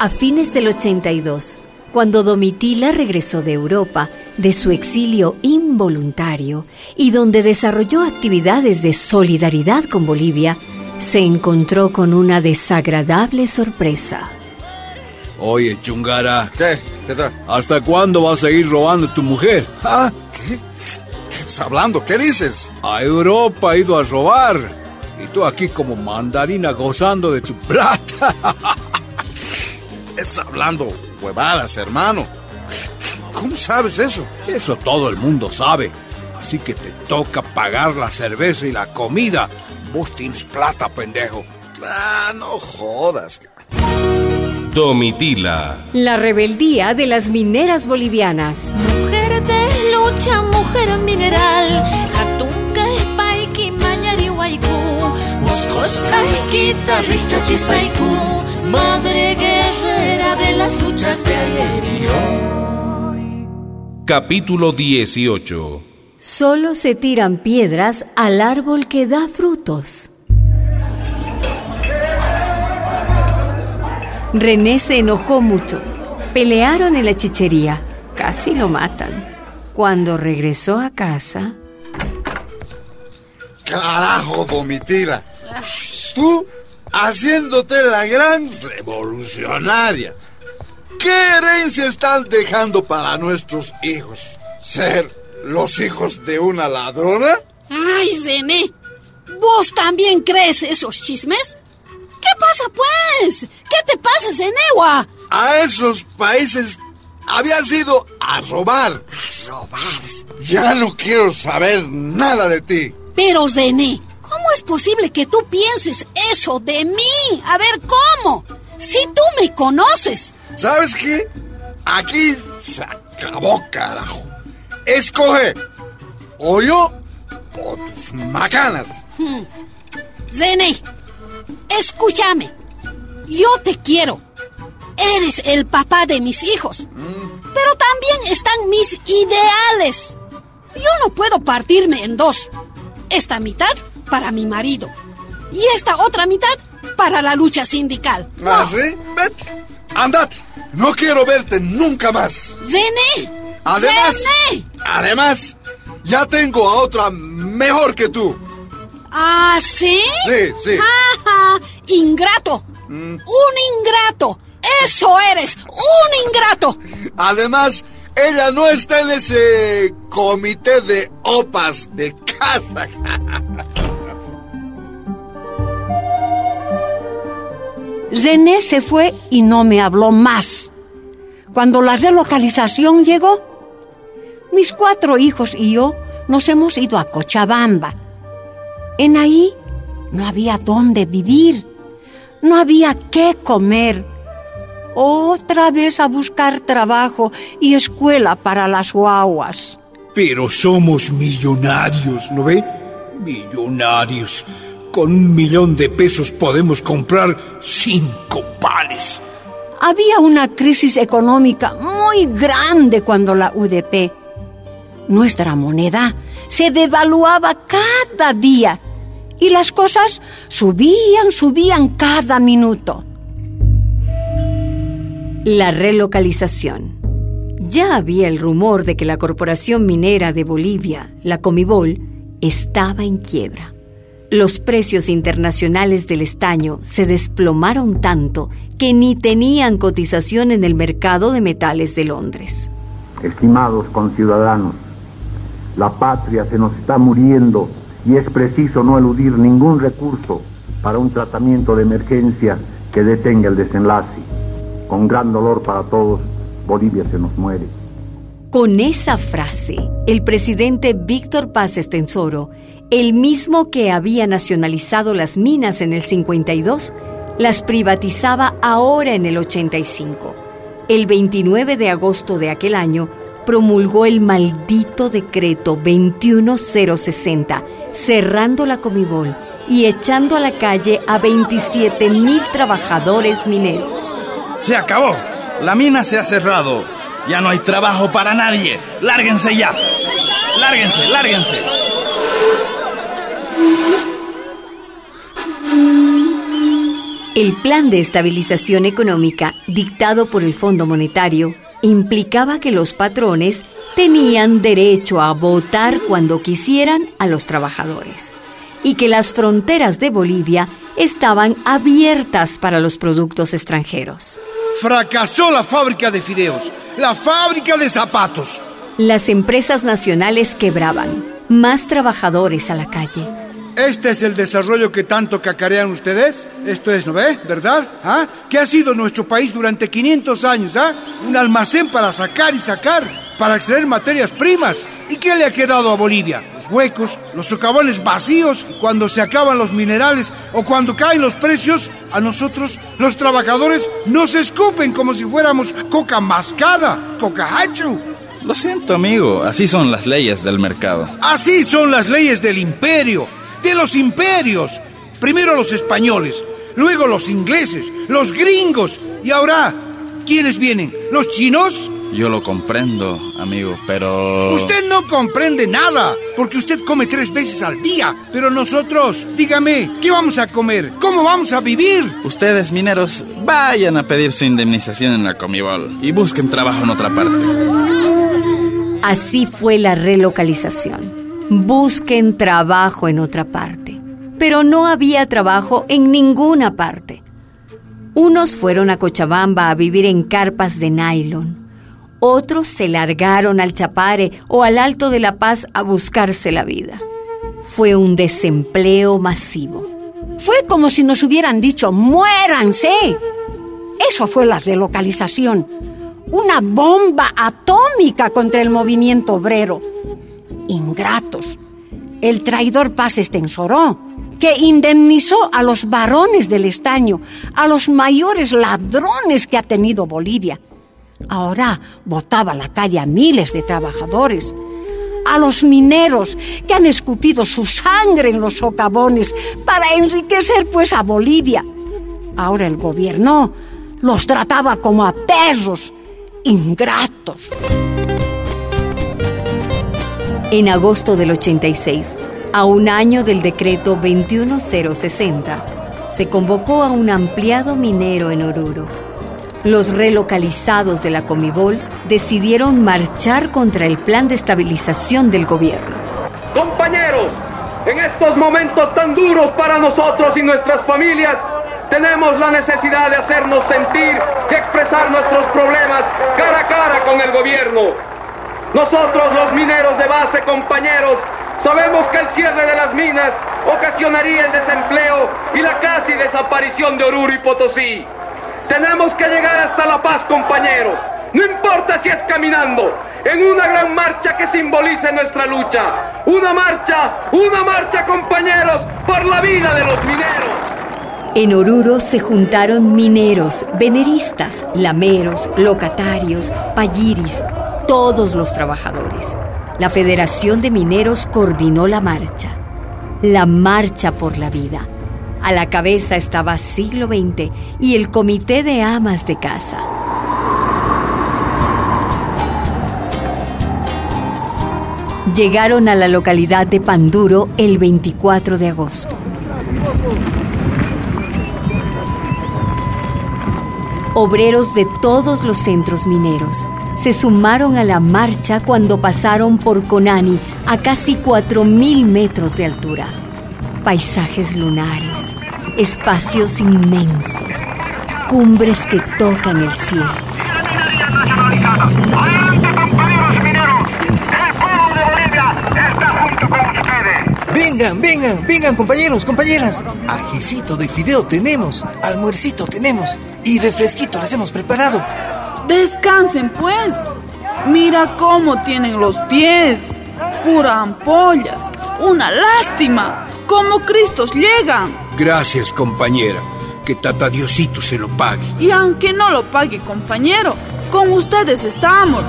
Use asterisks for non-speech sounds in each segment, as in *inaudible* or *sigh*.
A fines del 82, cuando Domitila regresó de Europa, de su exilio involuntario, y donde desarrolló actividades de solidaridad con Bolivia, se encontró con una desagradable sorpresa. Oye, Chungara. ¿Qué? ¿Qué tal? ¿Hasta cuándo vas a seguir robando a tu mujer? ¿Ah? ¿Qué? ¿Qué estás hablando? ¿Qué dices? A Europa ha ido a robar. Y tú aquí como mandarina gozando de tu plata. *laughs* estás hablando huevadas, hermano. ¿Cómo sabes eso? Eso todo el mundo sabe. Así que te toca pagar la cerveza y la comida. Vos tienes plata, pendejo. Ah, no jodas. Domitila. La rebeldía de las mineras bolivianas. Mujer de lucha, mujer mineral. Hatunka paiki mañari chisaiku. Madre de las luchas de ayer y hoy. Capítulo 18. Solo se tiran piedras al árbol que da frutos. René se enojó mucho. Pelearon en la chichería. Casi lo matan. Cuando regresó a casa... Carajo, Domitila. Tú haciéndote la gran revolucionaria. ¿Qué herencia están dejando para nuestros hijos? ¿Ser los hijos de una ladrona? Ay, Zené. ¿Vos también crees esos chismes? ¿Qué pasa, pues? ¿Qué te pasa, Zenewa? A esos países habías ido a robar. A robar. Ya no quiero saber nada de ti. Pero, Zené, ¿cómo es posible que tú pienses eso de mí? A ver, ¿cómo? Si tú me conoces. ¿Sabes qué? Aquí se acabó, carajo. Escoge. O yo o tus macanas. Hmm. Zené, escúchame. Yo te quiero. Eres el papá de mis hijos. Pero también están mis ideales. Yo no puedo partirme en dos. Esta mitad para mi marido. Y esta otra mitad para la lucha sindical. ¿Ah, sí? Vete. Andate. No quiero verte nunca más. Zené. Además, además, ya tengo a otra mejor que tú. ¿Ah, sí? Sí, sí. Ajá, ingrato. Un ingrato. Eso eres, un ingrato. Además, ella no está en ese comité de opas de casa. *laughs* René se fue y no me habló más. Cuando la relocalización llegó, mis cuatro hijos y yo nos hemos ido a Cochabamba. En ahí no había dónde vivir, no había qué comer. Otra vez a buscar trabajo y escuela para las guaguas. Pero somos millonarios, ¿no ve? Millonarios. Con un millón de pesos podemos comprar cinco panes. Había una crisis económica muy grande cuando la UDP. Nuestra moneda se devaluaba cada día y las cosas subían, subían cada minuto. La relocalización. Ya había el rumor de que la Corporación Minera de Bolivia, la Comibol, estaba en quiebra. Los precios internacionales del estaño se desplomaron tanto que ni tenían cotización en el mercado de metales de Londres. Estimados conciudadanos, la patria se nos está muriendo y es preciso no eludir ningún recurso para un tratamiento de emergencia que detenga el desenlace. Con gran dolor para todos, Bolivia se nos muere. Con esa frase, el presidente Víctor Paz Estensoro, el mismo que había nacionalizado las minas en el 52, las privatizaba ahora en el 85. El 29 de agosto de aquel año, promulgó el maldito decreto 21060, cerrando la Comibol y echando a la calle a 27 mil trabajadores mineros. Se acabó. La mina se ha cerrado. Ya no hay trabajo para nadie. Lárguense ya. Lárguense, lárguense. El plan de estabilización económica dictado por el Fondo Monetario implicaba que los patrones tenían derecho a votar cuando quisieran a los trabajadores y que las fronteras de Bolivia estaban abiertas para los productos extranjeros. Fracasó la fábrica de fideos, la fábrica de zapatos. Las empresas nacionales quebraban, más trabajadores a la calle. ¿Este es el desarrollo que tanto cacarean ustedes? Esto es, ¿no ve? ¿Verdad? ¿Ah? ¿Qué ha sido nuestro país durante 500 años? ¿Ah? Un almacén para sacar y sacar, para extraer materias primas. ¿Y qué le ha quedado a Bolivia? Los huecos, los socavones vacíos, cuando se acaban los minerales o cuando caen los precios, a nosotros, los trabajadores, nos escupen como si fuéramos coca mascada, coca hachu. Lo siento, amigo, así son las leyes del mercado. Así son las leyes del imperio de los imperios. Primero los españoles, luego los ingleses, los gringos y ahora, ¿quiénes vienen? ¿Los chinos? Yo lo comprendo, amigo, pero... Usted no comprende nada, porque usted come tres veces al día. Pero nosotros, dígame, ¿qué vamos a comer? ¿Cómo vamos a vivir? Ustedes, mineros, vayan a pedir su indemnización en la Comibol y busquen trabajo en otra parte. Así fue la relocalización busquen trabajo en otra parte. Pero no había trabajo en ninguna parte. Unos fueron a Cochabamba a vivir en carpas de nylon. Otros se largaron al Chapare o al Alto de la Paz a buscarse la vida. Fue un desempleo masivo. Fue como si nos hubieran dicho, muéranse. Eso fue la relocalización. Una bomba atómica contra el movimiento obrero ingratos. El traidor Paz Estensoró, que indemnizó a los varones del estaño, a los mayores ladrones que ha tenido Bolivia. Ahora botaba la calle a miles de trabajadores, a los mineros que han escupido su sangre en los socavones para enriquecer pues a Bolivia. Ahora el gobierno los trataba como a perros, ingratos. En agosto del 86, a un año del decreto 21060, se convocó a un ampliado minero en Oruro. Los relocalizados de la Comibol decidieron marchar contra el plan de estabilización del gobierno. Compañeros, en estos momentos tan duros para nosotros y nuestras familias, tenemos la necesidad de hacernos sentir y expresar nuestros problemas cara a cara con el gobierno. Nosotros los mineros de base, compañeros, sabemos que el cierre de las minas ocasionaría el desempleo y la casi desaparición de Oruro y Potosí. Tenemos que llegar hasta La Paz, compañeros. No importa si es caminando, en una gran marcha que simbolice nuestra lucha. Una marcha, una marcha, compañeros, por la vida de los mineros. En Oruro se juntaron mineros, veneristas, lameros, locatarios, payiris, todos los trabajadores. La Federación de Mineros coordinó la marcha, la marcha por la vida. A la cabeza estaba Siglo XX y el Comité de Amas de Casa. Llegaron a la localidad de Panduro el 24 de agosto. Obreros de todos los centros mineros, se sumaron a la marcha cuando pasaron por Conani a casi 4.000 metros de altura. Paisajes lunares, espacios inmensos, cumbres que tocan el cielo. Vengan, vengan, vengan compañeros, compañeras. Ajicito de fideo tenemos, almuercito tenemos y refresquito les hemos preparado. Descansen pues. Mira cómo tienen los pies. Pura ampollas. Una lástima. ¿Cómo Cristos llegan? Gracias, compañera. Que Tata Diosito se lo pague. Y aunque no lo pague, compañero, con ustedes estamos.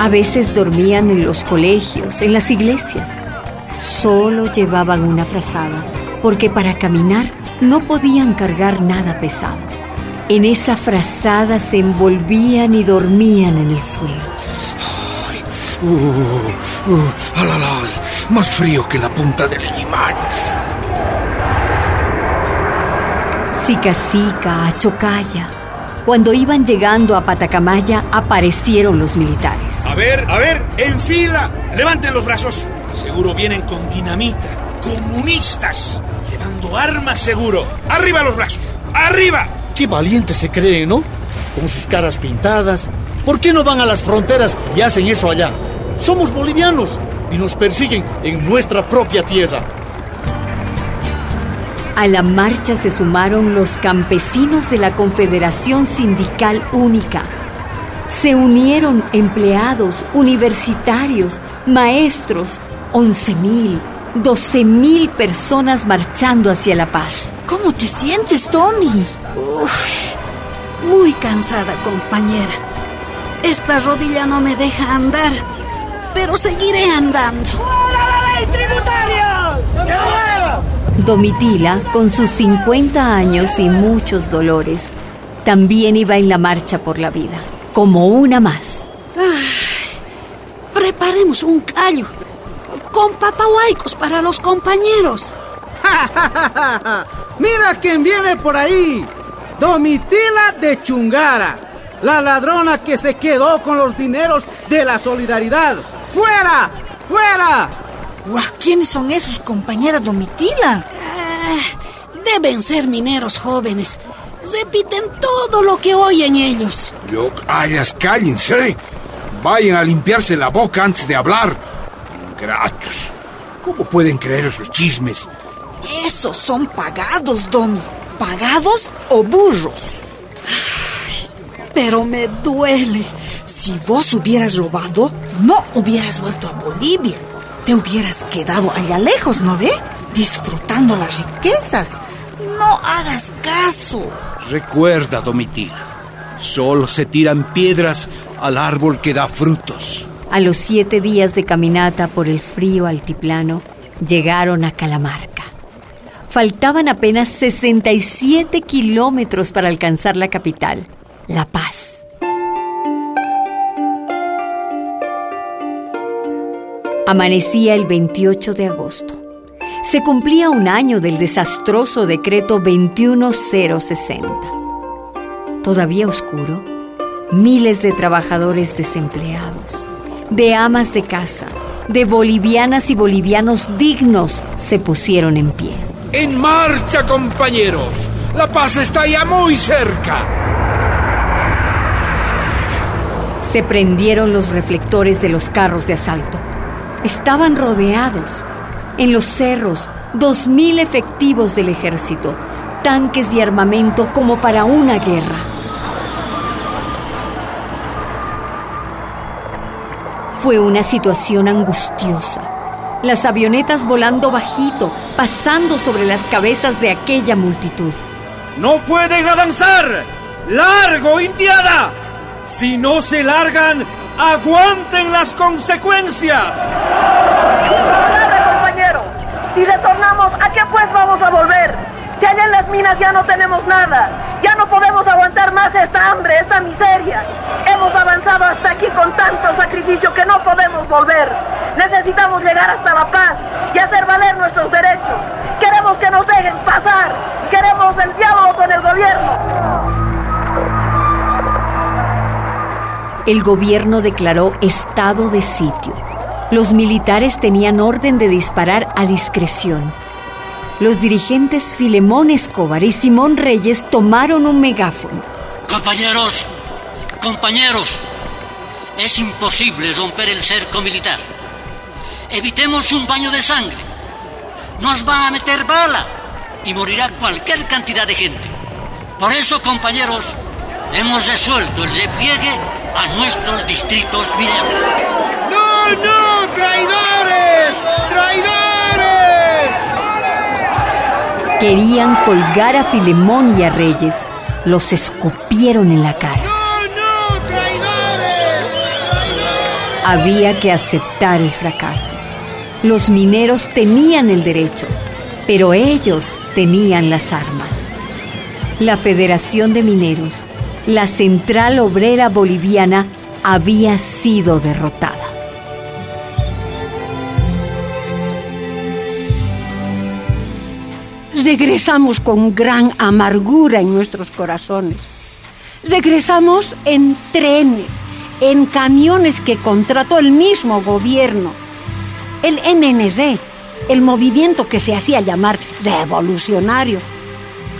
A veces dormían en los colegios, en las iglesias. Solo llevaban una frazada, porque para caminar no podían cargar nada pesado. En esa frazada se envolvían y dormían en el suelo. Ay, uh, uh, alalay, más frío que la punta del Eñimán. Sica a Chocaya. Cuando iban llegando a Patacamaya, aparecieron los militares. A ver, a ver, en fila. Levanten los brazos. Seguro vienen con dinamita. Comunistas. Armas seguro. Arriba los brazos. Arriba. Qué valientes se creen, ¿no? Con sus caras pintadas. ¿Por qué no van a las fronteras y hacen eso allá? Somos bolivianos y nos persiguen en nuestra propia tierra. A la marcha se sumaron los campesinos de la Confederación Sindical Única. Se unieron empleados, universitarios, maestros, 11.000, 12.000 personas marchando hacia la paz. ¿Cómo te sientes, Tommy? Uf, muy cansada, compañera. Esta rodilla no me deja andar, pero seguiré andando. ¡Fuera la ley tributaria! Domitila, con sus 50 años y muchos dolores, también iba en la marcha por la vida, como una más. preparemos un callo con papahuaicos para los compañeros. *laughs* ¡Mira quién viene por ahí! Domitila de Chungara, la ladrona que se quedó con los dineros de la solidaridad. ¡Fuera! ¡Fuera! ¿Quiénes son esos, compañera Domitila? Ah, deben ser mineros jóvenes. Repiten todo lo que oyen ellos. Yo, callas, cállense. Vayan a limpiarse la boca antes de hablar. Ingratos. ¿Cómo pueden creer esos chismes? Esos son pagados, Domi. ¿Pagados o burros? pero me duele. Si vos hubieras robado, no hubieras vuelto a Bolivia te hubieras quedado allá lejos, ¿no ve? Disfrutando las riquezas. No hagas caso. Recuerda, Domitila, solo se tiran piedras al árbol que da frutos. A los siete días de caminata por el frío altiplano, llegaron a Calamarca. Faltaban apenas 67 kilómetros para alcanzar la capital, La Paz. Amanecía el 28 de agosto. Se cumplía un año del desastroso decreto 21060. Todavía oscuro, miles de trabajadores desempleados, de amas de casa, de bolivianas y bolivianos dignos se pusieron en pie. En marcha, compañeros. La paz está ya muy cerca. Se prendieron los reflectores de los carros de asalto. Estaban rodeados. En los cerros, dos mil efectivos del ejército, tanques y armamento como para una guerra. Fue una situación angustiosa. Las avionetas volando bajito, pasando sobre las cabezas de aquella multitud. ¡No pueden avanzar! ¡Largo, Indiana! Si no se largan, ¡Aguanten las consecuencias! Nada, compañero. Si retornamos, ¿a qué pues vamos a volver? Si allá en las minas ya no tenemos nada. Aguantar más esta hambre, esta miseria. Hemos avanzado hasta aquí con tanto sacrificio que no podemos volver. Necesitamos llegar hasta la paz y hacer valer nuestros derechos. Queremos que nos dejen pasar. Queremos el diálogo con el gobierno. el gobierno declaró estado de sitio. Los militares tenían orden de disparar a discreción. Los dirigentes Filemón Escobar y Simón Reyes tomaron un megáfono. Compañeros, compañeros, es imposible romper el cerco militar. Evitemos un baño de sangre. Nos van a meter bala y morirá cualquier cantidad de gente. Por eso, compañeros, hemos resuelto el repliegue a nuestros distritos mineros. ¡No, no! ¡Traidores! ¡Traidores! Querían colgar a Filemón y a Reyes. Los escupieron en la cara. ¡No, no! ¡Traidores! ¡Traidores! Había que aceptar el fracaso. Los mineros tenían el derecho, pero ellos tenían las armas. La Federación de Mineros la Central Obrera Boliviana había sido derrotada. Regresamos con gran amargura en nuestros corazones. Regresamos en trenes, en camiones que contrató el mismo gobierno. El MNZ, el movimiento que se hacía llamar revolucionario,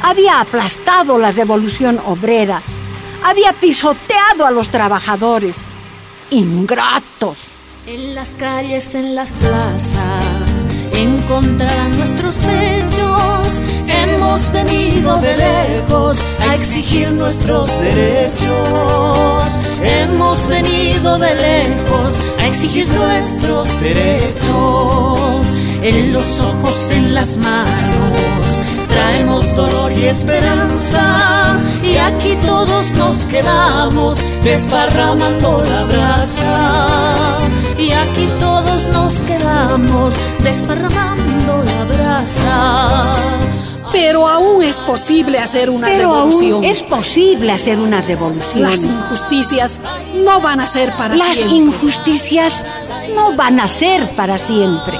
había aplastado la revolución obrera, había pisoteado a los trabajadores. Ingratos. En las calles, en las plazas, encontrarán nuestros pechos. Hemos venido de lejos a exigir nuestros derechos. Hemos venido de lejos a exigir nuestros derechos. En los ojos, en las manos traemos dolor y esperanza y aquí todos nos quedamos desparramando la brasa y aquí todos nos quedamos desparramando la brasa. Pero aún es posible hacer una Pero revolución. aún es posible hacer una revolución. Las injusticias no van a ser para Las siempre. injusticias no van a ser para siempre.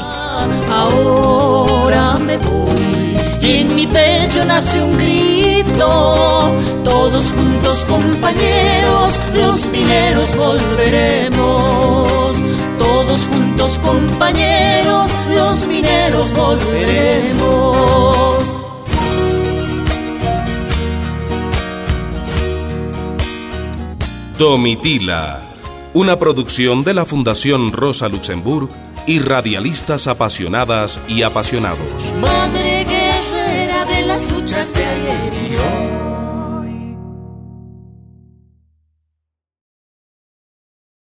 Ahora me voy y en mi pecho nace un grito. Todos juntos compañeros, los mineros volveremos. Todos juntos compañeros, los mineros volveremos. Domitila, una producción de la Fundación Rosa Luxemburg y radialistas apasionadas y apasionados. Madre de las luchas de.